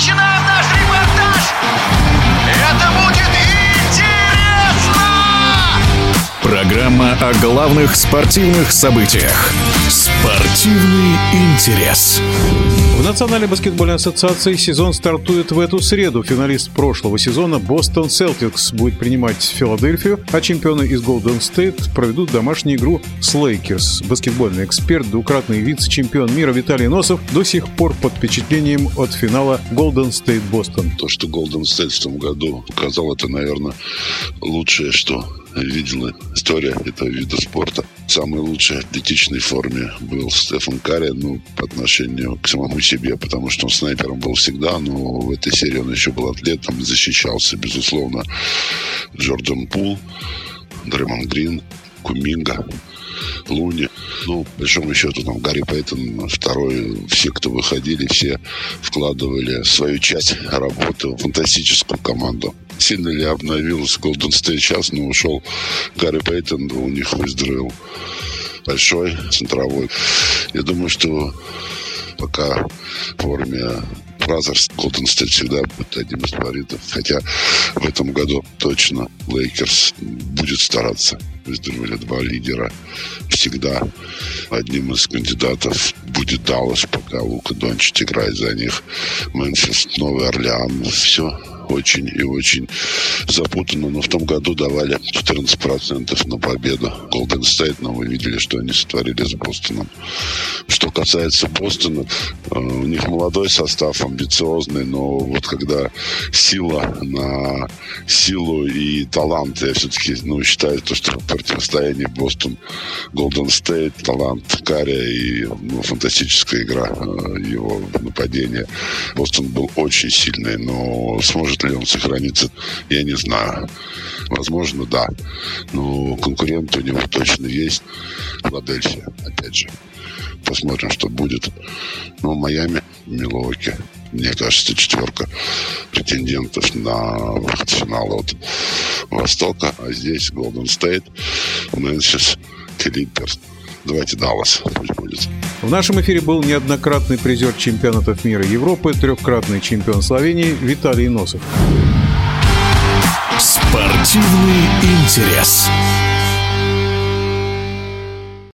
Imagina Программа о главных спортивных событиях. Спортивный интерес. В Национальной баскетбольной ассоциации сезон стартует в эту среду. Финалист прошлого сезона Бостон Селтикс будет принимать Филадельфию, а чемпионы из Голден Стейт проведут домашнюю игру с Лейкерс. Баскетбольный эксперт, двукратный вице-чемпион мира Виталий Носов до сих пор под впечатлением от финала Голден Стейт Бостон. То, что Голден Стейт в том году показал, это, наверное, лучшее, что видела история этого вида спорта. В самой лучшей атлетичной форме был Стефан Карри, ну, по отношению к самому себе, потому что он снайпером был всегда, но в этой серии он еще был атлетом, защищался, безусловно, Джордан Пул, Дремон Грин, Куминга, Луни. Ну, по большому счету, там, Гарри Пейтон, второй, все, кто выходили, все вкладывали свою часть работы в фантастическую команду. Сильно ли обновился Golden State сейчас, но ушел Гарри Пейтон, у них выздоровел большой, центровой. Я думаю, что пока в форме Brothers Голден Стейт всегда будет одним из фаворитов. Хотя в этом году точно Лейкерс будет стараться. Выздоровели два лидера. Всегда одним из кандидатов будет Даллас, пока Лука Дончич играет за них. Мемфис, Новый Орлеан. Все очень и очень запутанно, но в том году давали 14% на победу Golden State, но вы видели, что они сотворили с Бостоном. Что касается Бостона, э, у них молодой состав, амбициозный, но вот когда сила на силу и талант, я все-таки ну, считаю, то, что противостояние Бостон Golden State, талант Карри и ну, фантастическая игра э, его нападения. Бостон был очень сильный, но сможет ли он сохраниться, я не знаю. Возможно, да. Но конкурент у него точно есть. Филадельфия, опять же. Посмотрим, что будет. Ну, Майами, Милуоки. Мне кажется, четверка претендентов на выход в финал от Востока. А здесь Голден Стейт, Мемфис, Клиперс. Давайте Даллас пусть будет. В нашем эфире был неоднократный призер чемпионатов мира Европы, трехкратный чемпион Словении Виталий Носов. Спортивный интерес.